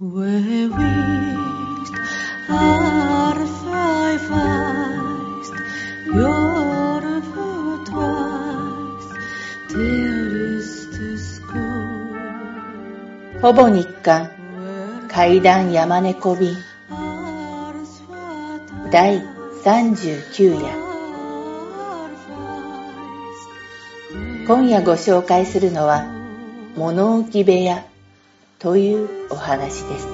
ほぼ日刊階段山猫便第39夜今夜ご紹介するのは物置部屋というお話です。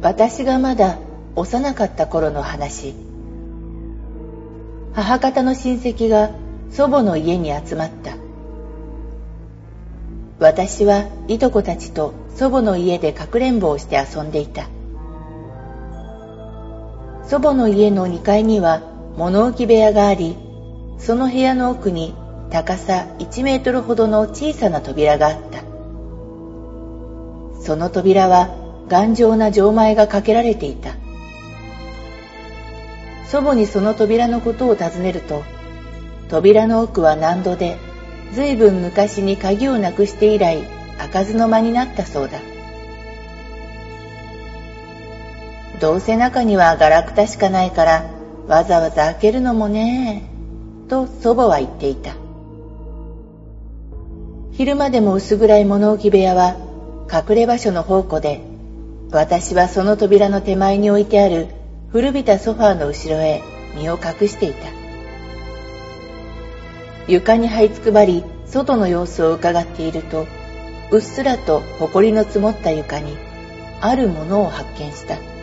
私がまだ幼かった頃の話。母方の親戚が祖母の家に集まった。私はいとこたちと祖母の家でかくれんぼをして遊んでいた。祖母の家の2階には物置部屋がありその部屋の奥に高さ1メートルほどの小さな扉があった。その扉は頑丈な錠前がかけられていた。祖母にその扉のことを尋ねると扉の奥は難度で随分昔に鍵をなくして以来開かずの間になったそうだ。どうせ中にはガラクタしかないからわざわざ開けるのもねと祖母は言っていた。昼間でも薄暗い物置部屋は隠れ場所の宝庫で私はその扉の手前に置いてある古びたソファーの後ろへ身を隠していた。床に這いつくばり外の様子を伺っているとうっすらと埃の積もった床にあるものを発見した。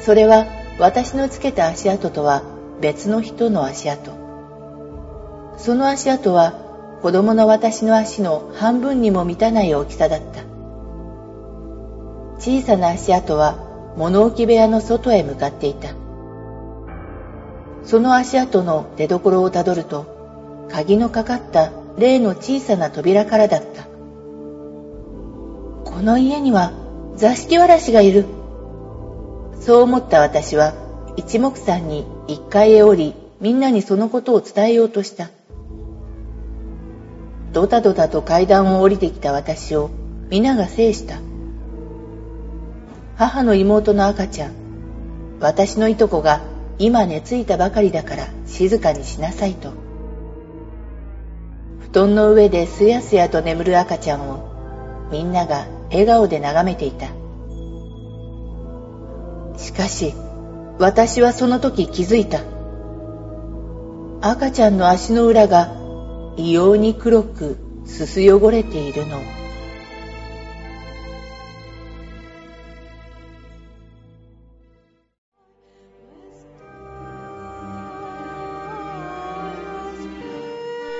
それは私のつけた足跡とは別の人の足跡。その足跡は子供の私の足の半分にも満たない大きさだった。小さな足跡は物置部屋の外へ向かっていた。その足跡の出所をたどると鍵のかかった例の小さな扉からだった。この家には座敷わらしがいる。そう思った私は一目散に一階へ降りみんなにそのことを伝えようとした。ドタドタと階段を降りてきた私を皆が制した。母の妹の赤ちゃん私のいとこが今寝ついたばかりだから静かにしなさいと。布団の上ですやすやと眠る赤ちゃんをみんなが笑顔で眺めていた。しかし私はその時気づいた。赤ちゃんの足の裏が異様に黒くすす汚れているの。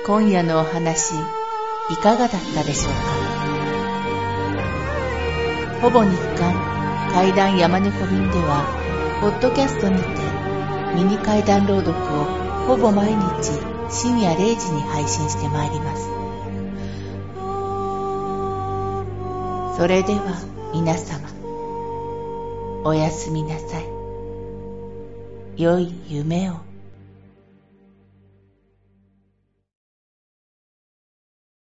今夜のお話いかがだったでしょうか？ほぼ日刊階段山猫便ではポッドキャストにてミニ怪談朗読をほぼ毎日深夜0時に配信してまいります。それでは皆様おやすみなさい。良い夢を。